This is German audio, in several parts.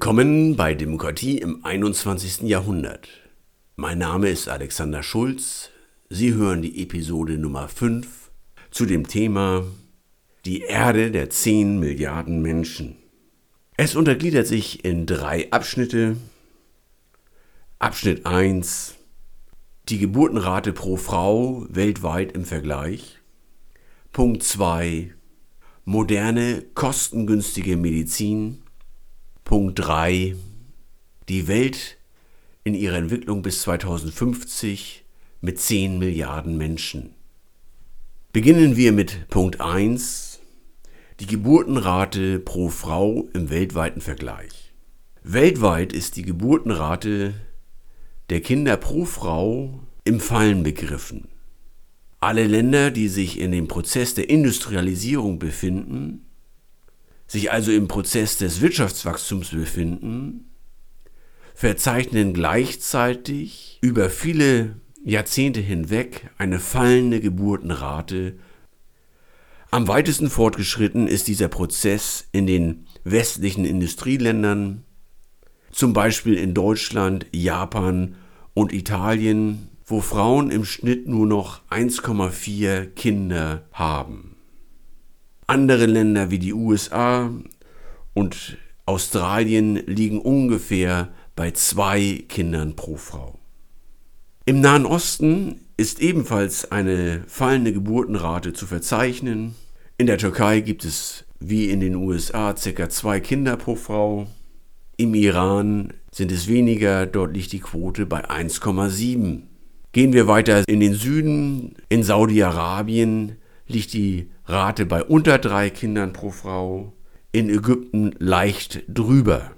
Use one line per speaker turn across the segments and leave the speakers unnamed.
Willkommen bei Demokratie im 21. Jahrhundert. Mein Name ist Alexander Schulz. Sie hören die Episode Nummer 5 zu dem Thema Die Erde der 10 Milliarden Menschen. Es untergliedert sich in drei Abschnitte. Abschnitt 1 Die Geburtenrate pro Frau weltweit im Vergleich. Punkt 2 Moderne, kostengünstige Medizin. Punkt 3. Die Welt in ihrer Entwicklung bis 2050 mit 10 Milliarden Menschen. Beginnen wir mit Punkt 1. Die Geburtenrate pro Frau im weltweiten Vergleich. Weltweit ist die Geburtenrate der Kinder pro Frau im Fallen begriffen. Alle Länder, die sich in dem Prozess der Industrialisierung befinden, sich also im Prozess des Wirtschaftswachstums befinden, verzeichnen gleichzeitig über viele Jahrzehnte hinweg eine fallende Geburtenrate. Am weitesten fortgeschritten ist dieser Prozess in den westlichen Industrieländern, zum Beispiel in Deutschland, Japan und Italien, wo Frauen im Schnitt nur noch 1,4 Kinder haben. Andere Länder wie die USA und Australien liegen ungefähr bei zwei Kindern pro Frau. Im Nahen Osten ist ebenfalls eine fallende Geburtenrate zu verzeichnen. In der Türkei gibt es wie in den USA ca. zwei Kinder pro Frau. Im Iran sind es weniger, dort liegt die Quote bei 1,7. Gehen wir weiter in den Süden, in Saudi-Arabien liegt die Rate bei unter drei Kindern pro Frau, in Ägypten leicht drüber.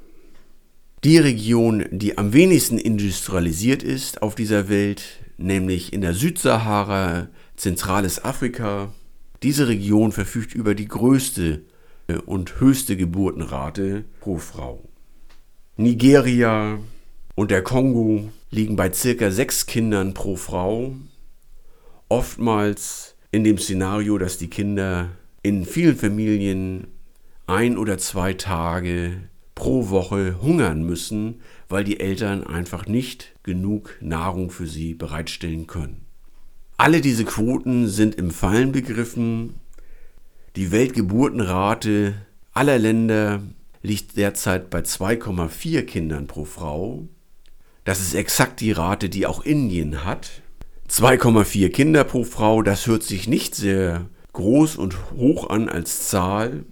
Die Region, die am wenigsten industrialisiert ist auf dieser Welt, nämlich in der Südsahara, zentrales Afrika, diese Region verfügt über die größte und höchste Geburtenrate pro Frau. Nigeria und der Kongo liegen bei circa sechs Kindern pro Frau, oftmals in dem Szenario, dass die Kinder in vielen Familien ein oder zwei Tage pro Woche hungern müssen, weil die Eltern einfach nicht genug Nahrung für sie bereitstellen können. Alle diese Quoten sind im Fallen begriffen. Die Weltgeburtenrate aller Länder liegt derzeit bei 2,4 Kindern pro Frau. Das ist exakt die Rate, die auch Indien hat. 2,4 Kinder pro Frau, das hört sich nicht sehr groß und hoch an als Zahl.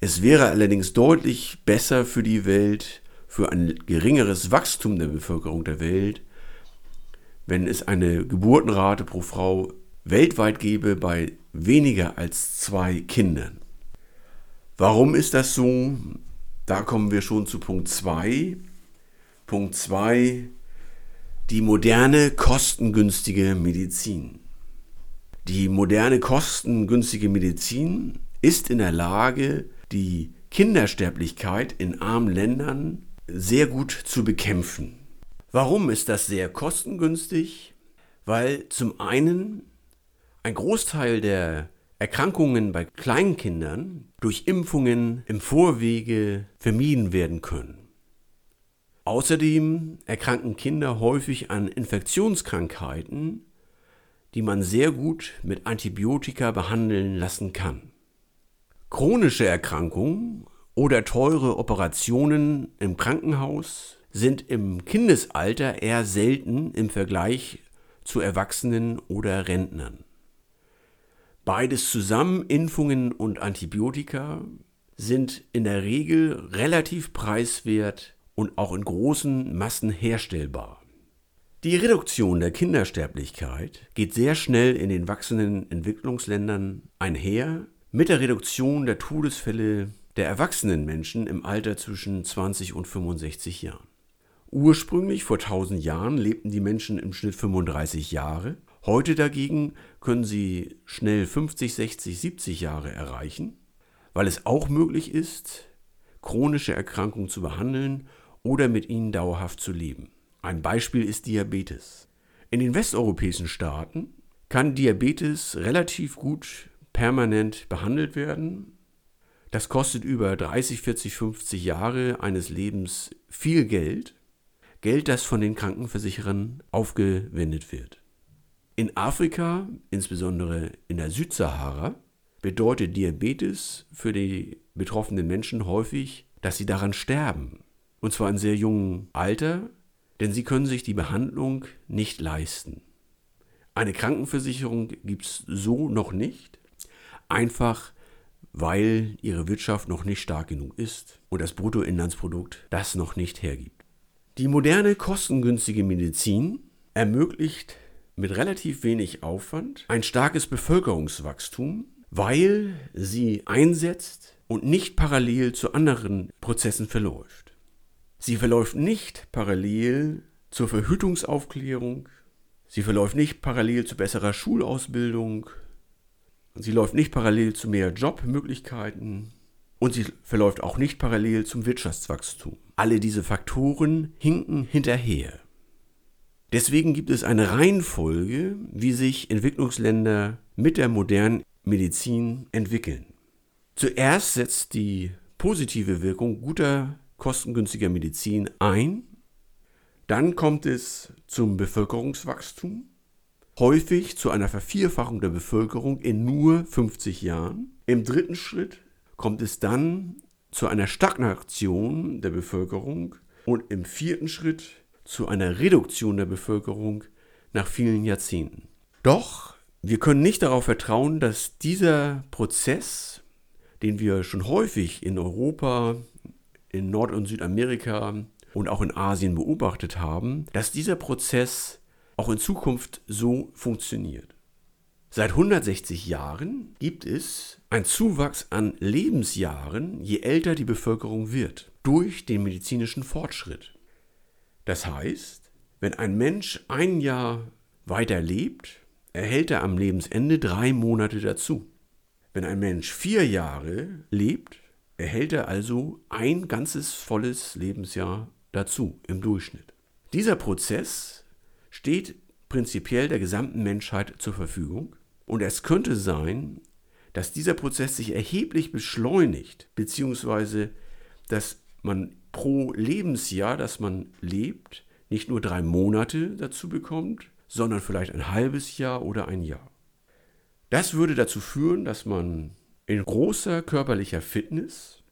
Es wäre allerdings deutlich besser für die Welt, für ein geringeres Wachstum der Bevölkerung der Welt, wenn es eine Geburtenrate pro Frau weltweit gäbe bei weniger als zwei Kindern. Warum ist das so? Da kommen wir schon zu Punkt 2. Punkt 2 die moderne kostengünstige Medizin. Die moderne kostengünstige Medizin ist in der Lage, die Kindersterblichkeit in armen Ländern sehr gut zu bekämpfen. Warum ist das sehr kostengünstig? Weil zum einen ein Großteil der Erkrankungen bei Kleinkindern durch Impfungen im Vorwege vermieden werden können. Außerdem erkranken Kinder häufig an Infektionskrankheiten, die man sehr gut mit Antibiotika behandeln lassen kann. Chronische Erkrankungen oder teure Operationen im Krankenhaus sind im Kindesalter eher selten im Vergleich zu Erwachsenen oder Rentnern. Beides zusammen, Impfungen und Antibiotika, sind in der Regel relativ preiswert und auch in großen Massen herstellbar. Die Reduktion der Kindersterblichkeit geht sehr schnell in den wachsenden Entwicklungsländern einher mit der Reduktion der Todesfälle der erwachsenen Menschen im Alter zwischen 20 und 65 Jahren. Ursprünglich vor 1000 Jahren lebten die Menschen im Schnitt 35 Jahre. Heute dagegen können sie schnell 50, 60, 70 Jahre erreichen, weil es auch möglich ist, chronische Erkrankungen zu behandeln oder mit ihnen dauerhaft zu leben. Ein Beispiel ist Diabetes. In den westeuropäischen Staaten kann Diabetes relativ gut permanent behandelt werden. Das kostet über 30, 40, 50 Jahre eines Lebens viel Geld. Geld, das von den Krankenversicherern aufgewendet wird. In Afrika, insbesondere in der Südsahara, bedeutet Diabetes für die betroffenen Menschen häufig, dass sie daran sterben. Und zwar in sehr jungem Alter, denn sie können sich die Behandlung nicht leisten. Eine Krankenversicherung gibt es so noch nicht, einfach weil ihre Wirtschaft noch nicht stark genug ist und das Bruttoinlandsprodukt das noch nicht hergibt. Die moderne kostengünstige Medizin ermöglicht mit relativ wenig Aufwand ein starkes Bevölkerungswachstum, weil sie einsetzt und nicht parallel zu anderen Prozessen verläuft. Sie verläuft nicht parallel zur Verhütungsaufklärung, sie verläuft nicht parallel zu besserer Schulausbildung, sie läuft nicht parallel zu mehr Jobmöglichkeiten und sie verläuft auch nicht parallel zum Wirtschaftswachstum. Alle diese Faktoren hinken hinterher. Deswegen gibt es eine Reihenfolge, wie sich Entwicklungsländer mit der modernen Medizin entwickeln. Zuerst setzt die positive Wirkung guter, kostengünstiger Medizin ein. Dann kommt es zum Bevölkerungswachstum, häufig zu einer Vervierfachung der Bevölkerung in nur 50 Jahren. Im dritten Schritt kommt es dann zu einer Stagnation der Bevölkerung und im vierten Schritt zu einer Reduktion der Bevölkerung nach vielen Jahrzehnten. Doch wir können nicht darauf vertrauen, dass dieser Prozess, den wir schon häufig in Europa, in Nord- und Südamerika und auch in Asien beobachtet haben, dass dieser Prozess auch in Zukunft so funktioniert. Seit 160 Jahren gibt es einen Zuwachs an Lebensjahren, je älter die Bevölkerung wird, durch den medizinischen Fortschritt. Das heißt, wenn ein Mensch ein Jahr weiter lebt, erhält er am Lebensende drei Monate dazu. Wenn ein Mensch vier Jahre lebt, erhält er also ein ganzes volles Lebensjahr dazu im Durchschnitt. Dieser Prozess steht prinzipiell der gesamten Menschheit zur Verfügung und es könnte sein, dass dieser Prozess sich erheblich beschleunigt, beziehungsweise dass man pro Lebensjahr, das man lebt, nicht nur drei Monate dazu bekommt, sondern vielleicht ein halbes Jahr oder ein Jahr. Das würde dazu führen, dass man in großer körperlicher Fitness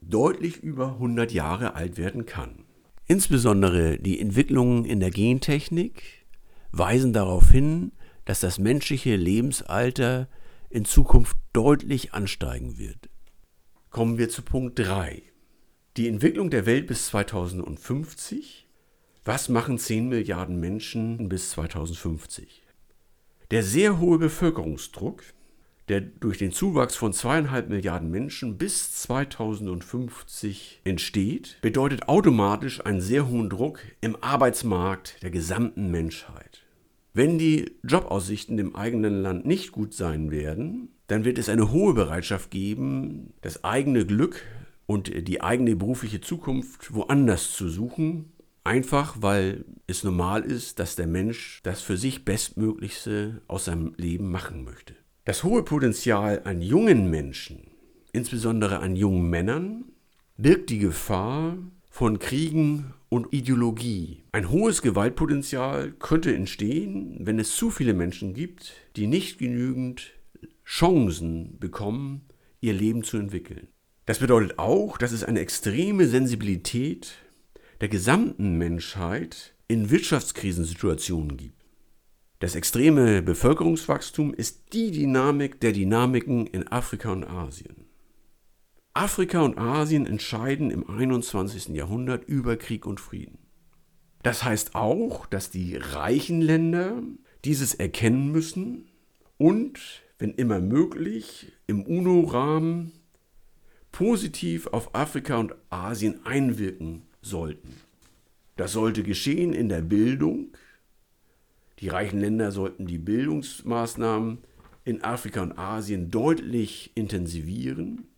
deutlich über 100 Jahre alt werden kann. Insbesondere die Entwicklungen in der Gentechnik weisen darauf hin, dass das menschliche Lebensalter in Zukunft deutlich ansteigen wird. Kommen wir zu Punkt 3. Die Entwicklung der Welt bis 2050. Was machen 10 Milliarden Menschen bis 2050? Der sehr hohe Bevölkerungsdruck, der durch den Zuwachs von zweieinhalb Milliarden Menschen bis 2050 entsteht, bedeutet automatisch einen sehr hohen Druck im Arbeitsmarkt der gesamten Menschheit. Wenn die Jobaussichten im eigenen Land nicht gut sein werden, dann wird es eine hohe Bereitschaft geben, das eigene Glück und die eigene berufliche Zukunft woanders zu suchen, einfach weil es normal ist, dass der Mensch das für sich Bestmöglichste aus seinem Leben machen möchte. Das hohe Potenzial an jungen Menschen, insbesondere an jungen Männern, birgt die Gefahr von Kriegen und Ideologie. Ein hohes Gewaltpotenzial könnte entstehen, wenn es zu viele Menschen gibt, die nicht genügend Chancen bekommen, ihr Leben zu entwickeln. Das bedeutet auch, dass es eine extreme Sensibilität der gesamten Menschheit in Wirtschaftskrisensituationen gibt. Das extreme Bevölkerungswachstum ist die Dynamik der Dynamiken in Afrika und Asien. Afrika und Asien entscheiden im 21. Jahrhundert über Krieg und Frieden. Das heißt auch, dass die reichen Länder dieses erkennen müssen und, wenn immer möglich, im UNO-Rahmen positiv auf Afrika und Asien einwirken sollten. Das sollte geschehen in der Bildung. Die reichen Länder sollten die Bildungsmaßnahmen in Afrika und Asien deutlich intensivieren.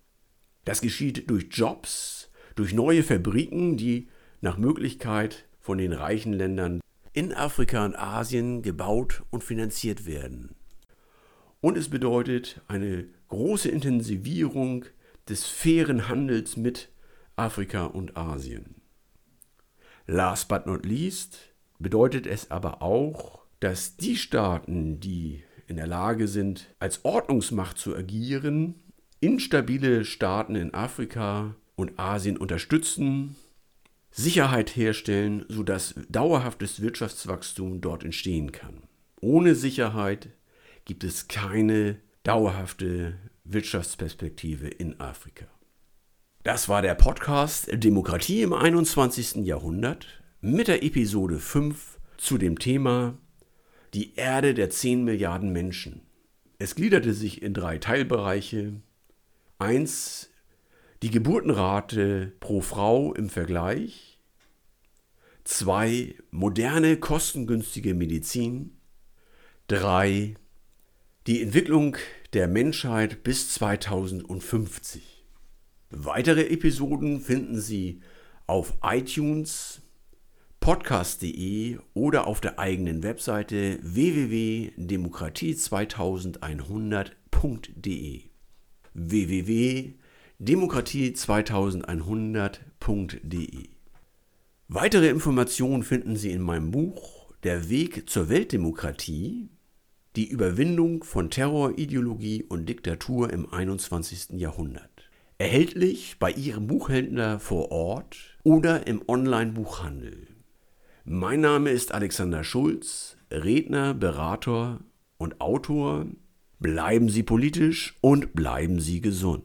Das geschieht durch Jobs, durch neue Fabriken, die nach Möglichkeit von den reichen Ländern in Afrika und Asien gebaut und finanziert werden. Und es bedeutet eine große Intensivierung des fairen Handels mit Afrika und Asien. Last but not least bedeutet es aber auch, dass die Staaten, die in der Lage sind, als Ordnungsmacht zu agieren, instabile Staaten in Afrika und Asien unterstützen, Sicherheit herstellen, sodass dauerhaftes Wirtschaftswachstum dort entstehen kann. Ohne Sicherheit gibt es keine dauerhafte Wirtschaftsperspektive in Afrika. Das war der Podcast Demokratie im 21. Jahrhundert mit der Episode 5 zu dem Thema Die Erde der 10 Milliarden Menschen. Es gliederte sich in drei Teilbereiche. Eins, die Geburtenrate pro Frau im Vergleich. Zwei, moderne, kostengünstige Medizin. Drei, die Entwicklung der Menschheit bis 2050. Weitere Episoden finden Sie auf iTunes, podcast.de oder auf der eigenen Webseite www.demokratie2100.de www.demokratie2100.de Weitere Informationen finden Sie in meinem Buch Der Weg zur Weltdemokratie die Überwindung von Terror, Ideologie und Diktatur im 21. Jahrhundert. Erhältlich bei Ihrem Buchhändler vor Ort oder im Online-Buchhandel. Mein Name ist Alexander Schulz, Redner, Berater und Autor. Bleiben Sie politisch und bleiben Sie gesund.